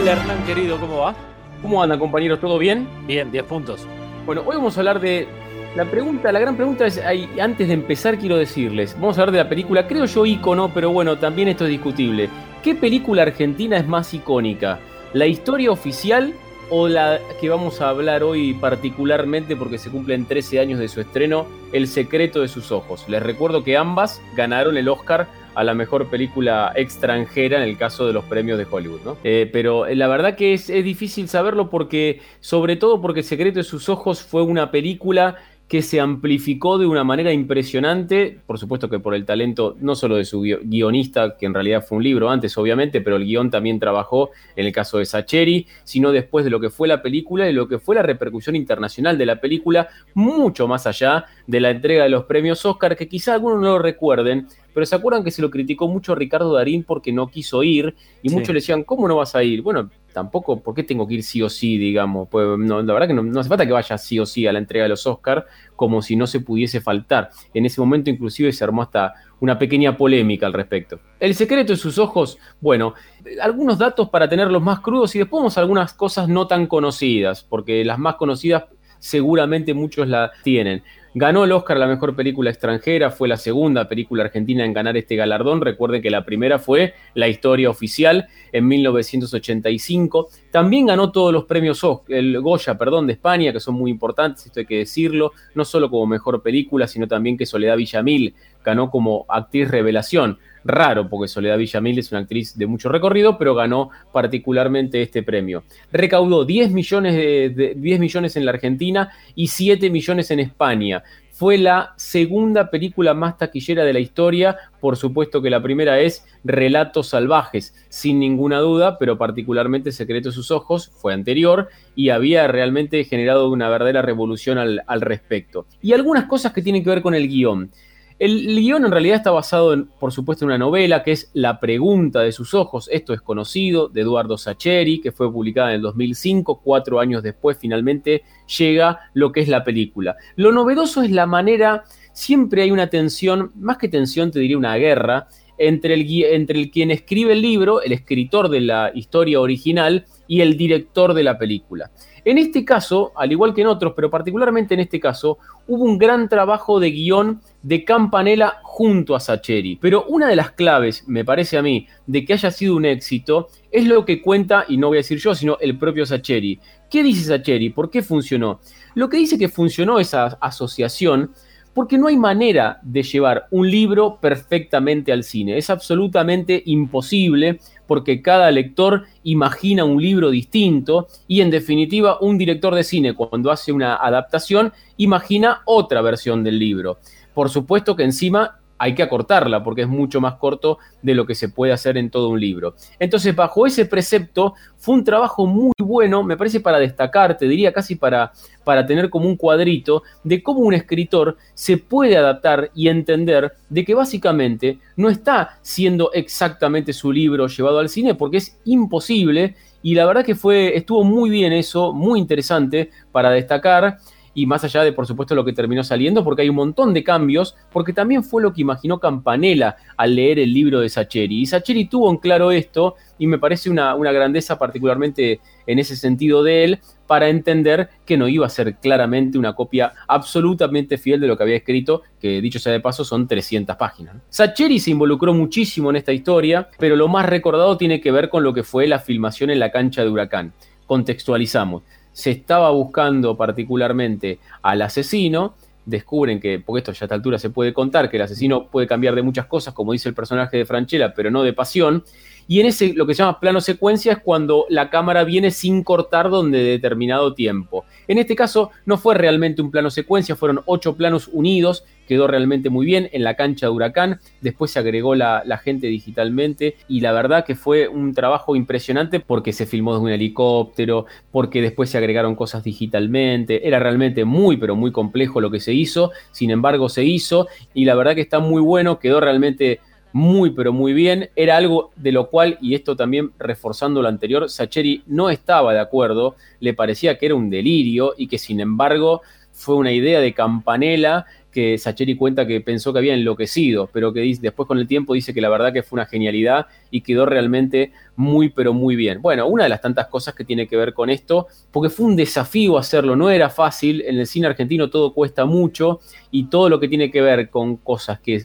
Hola Hernán querido, ¿cómo va? ¿Cómo anda compañeros? ¿Todo bien? Bien, 10 puntos. Bueno, hoy vamos a hablar de la pregunta, la gran pregunta es, antes de empezar quiero decirles, vamos a hablar de la película, creo yo ícono, pero bueno, también esto es discutible. ¿Qué película argentina es más icónica? ¿La historia oficial o la que vamos a hablar hoy particularmente porque se cumplen 13 años de su estreno, El secreto de sus ojos? Les recuerdo que ambas ganaron el Oscar a la mejor película extranjera en el caso de los premios de Hollywood, ¿no? Eh, pero la verdad que es, es difícil saberlo porque, sobre todo porque secreto de sus ojos fue una película que se amplificó de una manera impresionante, por supuesto que por el talento no solo de su guionista, que en realidad fue un libro antes, obviamente, pero el guion también trabajó en el caso de Sacheri, sino después de lo que fue la película y lo que fue la repercusión internacional de la película, mucho más allá de la entrega de los premios Oscar, que quizá algunos no lo recuerden, pero se acuerdan que se lo criticó mucho Ricardo Darín porque no quiso ir, y muchos le decían, ¿cómo no vas a ir? Bueno, tampoco, ¿por qué tengo que ir sí o sí, digamos? Pues no, la verdad que no, hace falta que vaya sí o sí a la entrega de los Oscars, como si no se pudiese faltar. En ese momento inclusive se armó hasta una pequeña polémica al respecto. El secreto de sus ojos, bueno, algunos datos para tenerlos más crudos y después vamos a algunas cosas no tan conocidas, porque las más conocidas seguramente muchos la tienen. Ganó el Oscar a la mejor película extranjera, fue la segunda película argentina en ganar este galardón. Recuerden que la primera fue La historia oficial en 1985. También ganó todos los premios el Goya, perdón, de España, que son muy importantes, esto hay que decirlo, no solo como mejor película, sino también que Soledad Villamil ganó como actriz revelación raro, porque Soledad Villamil es una actriz de mucho recorrido, pero ganó particularmente este premio. Recaudó 10 millones, de, 10 millones en la Argentina y 7 millones en España. Fue la segunda película más taquillera de la historia, por supuesto que la primera es Relatos Salvajes, sin ninguna duda, pero particularmente Secreto de sus Ojos fue anterior y había realmente generado una verdadera revolución al, respecto. Y algunas cosas que tienen que ver con el guion. El, guion en realidad está basado, en, por supuesto, en una novela que es La pregunta de sus ojos. Esto es conocido, de Eduardo Sacheri, que fue publicada en el 2005. Cuatro años después, finalmente, llega lo que es la película. Lo novedoso es la manera, siempre hay una tensión, más que tensión, te diría una guerra, entre el, entre quien escribe el libro, el escritor de la historia original, y el director de la película. En este caso, al igual que en otros, pero particularmente en este caso, hubo un gran trabajo de guion de Campanella junto a Sacheri. Pero una de las claves, me parece a mí, de que haya sido un éxito es lo que cuenta, y no voy a decir yo, sino el propio Sacheri. ¿Qué dice Sacheri? ¿Por qué funcionó? Lo que dice que funcionó esa asociación porque no hay manera de llevar un libro perfectamente al cine. Es absolutamente imposible porque cada lector imagina un libro distinto y en definitiva un director de cine cuando hace una adaptación imagina otra versión del libro. Por supuesto que encima hay que acortarla porque es mucho más corto de lo que se puede hacer en todo un libro. Entonces, bajo ese precepto, fue un trabajo muy bueno, me parece para destacar, te diría casi para, para tener como un cuadrito de cómo un escritor se puede adaptar y entender de que básicamente no está siendo exactamente su libro llevado al cine porque es imposible y la verdad que fue estuvo muy bien eso, muy interesante para destacar y más allá de, por supuesto, lo que terminó saliendo, porque hay un montón de cambios, porque también fue lo que imaginó Campanella al leer el libro de Sacheri. Y Sacheri tuvo en claro esto, y me parece una, una grandeza particularmente en ese sentido de él, para entender que no iba a ser claramente una copia absolutamente fiel de lo que había escrito, que dicho sea de paso son 300 páginas. Sacheri se involucró muchísimo en esta historia, pero lo más recordado tiene que ver con lo que fue la filmación en la cancha de Huracán. Contextualizamos se estaba buscando particularmente al asesino, descubren que, porque esto ya a esta altura se puede contar, que el asesino puede cambiar de muchas cosas, como dice el personaje de Franchella, pero no de pasión, y en ese lo que se llama plano secuencia es cuando la cámara viene sin cortar donde determinado tiempo. En este caso no fue realmente un plano secuencia, fueron ocho planos unidos quedó realmente muy bien en la cancha de Huracán, después se agregó la, gente digitalmente y la verdad que fue un trabajo impresionante porque se filmó desde un helicóptero, porque después se agregaron cosas digitalmente, era realmente muy pero muy complejo lo que se hizo, sin embargo se hizo y la verdad que está muy bueno, quedó realmente muy pero muy bien. Era algo de lo cual, y esto también reforzando lo anterior, Sacheri no estaba de acuerdo, le parecía que era un delirio y que sin embargo fue una idea de Campanella que Sacheri cuenta que pensó que había enloquecido, pero que después con el tiempo dice que la verdad que fue una genialidad y quedó realmente muy pero muy bien. Bueno, una de las tantas cosas que tiene que ver con esto, porque fue un desafío hacerlo, no era fácil, en el cine argentino todo cuesta mucho y todo lo que tiene que ver con cosas que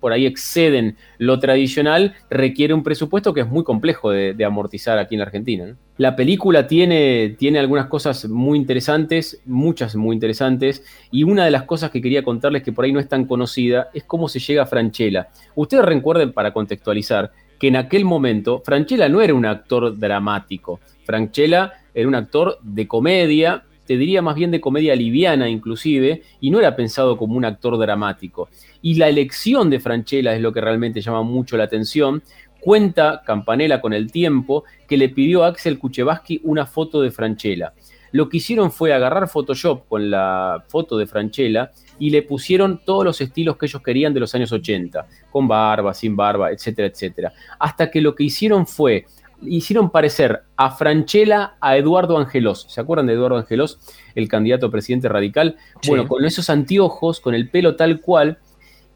por ahí exceden lo tradicional requiere un presupuesto que es muy complejo de, amortizar aquí en Argentina. La película tiene, tiene algunas cosas muy interesantes, muchas muy interesantes, y una de las cosas que quería que por ahí no es tan conocida es cómo se llega a Franchella. Ustedes recuerden, para contextualizar, que en aquel momento Franchella no era un actor dramático, Franchella era un actor de comedia, te diría más bien de comedia liviana inclusive, y no era pensado como un actor dramático. Y la elección de Franchella es lo que realmente llama mucho la atención. Cuenta Campanella con el tiempo que le pidió a Axel Kuchevaski una foto de Franchella. Lo que hicieron fue agarrar Photoshop con la foto de Franchella y le pusieron todos los estilos que ellos querían de los años 80, con barba, sin barba, etcétera, etcétera. Hasta que lo que hicieron fue, hicieron parecer a Franchella a Eduardo Angelos. ¿Se acuerdan de Eduardo Angelos, el candidato a presidente radical? Bueno, con esos anteojos, con el pelo tal cual,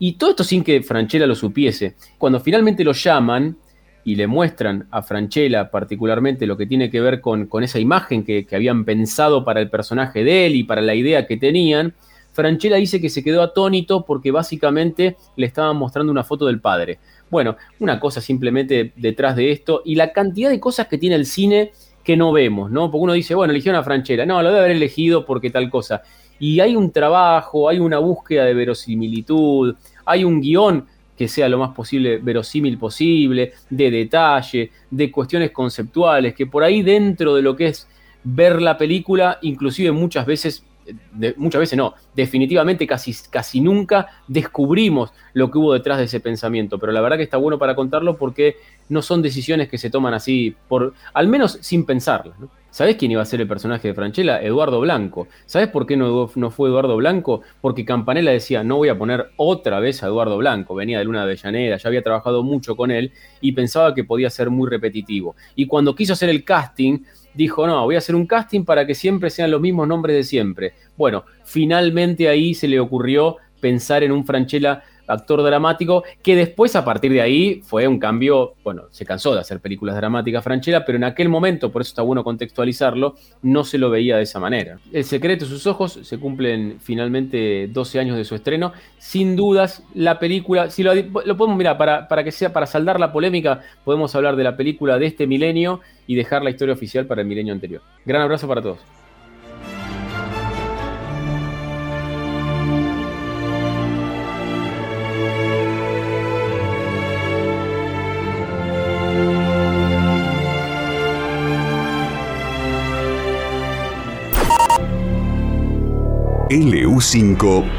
y todo esto sin que Franchella lo supiese. Cuando finalmente lo llaman y le muestran a Franchella particularmente lo que tiene que ver con, con esa imagen que, que, habían pensado para el personaje de él y para la idea que tenían, Franchella dice que se quedó atónito porque básicamente le estaban mostrando una foto del padre. Bueno, una cosa simplemente detrás de esto y la cantidad de cosas que tiene el cine que no vemos, ¿no? Porque uno dice, bueno, eligieron a Franchella. No, lo debe haber elegido porque tal cosa. Y hay un trabajo, hay una búsqueda de verosimilitud, hay un guion que sea lo más posible verosímil posible, de detalle, de cuestiones conceptuales, que por ahí dentro de lo que es ver la película, inclusive muchas veces muchas veces no, definitivamente casi, casi nunca descubrimos lo que hubo detrás de ese pensamiento, pero la verdad que está bueno para contarlo porque no son decisiones que se toman así, por, al menos sin pensarlas. ¿Sabes quién iba a ser el personaje de Franchella? Eduardo Blanco. ¿Sabes por qué no, no, fue Eduardo Blanco? Porque Campanella decía, no voy a poner otra vez a Eduardo Blanco. Venía de Luna de Avellaneda, ya había trabajado mucho con él y pensaba que podía ser muy repetitivo. Y cuando quiso hacer el casting, dijo, no, voy a hacer un casting para que siempre sean los mismos nombres de siempre. Bueno, finalmente ahí se le ocurrió pensar en un Franchella actor dramático, que después a partir de ahí fue un cambio, bueno, se cansó de hacer películas dramáticas Franchella, pero en aquel momento, por eso está bueno contextualizarlo, no se lo veía de esa manera. El secreto de sus ojos se cumplen finalmente 12 años de su estreno, sin dudas la película, si lo, podemos mirar, para, para que sea, para saldar la polémica, podemos hablar de la película de este milenio y dejar la historia oficial para el milenio anterior. Gran abrazo para todos. LU5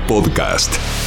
Podcast.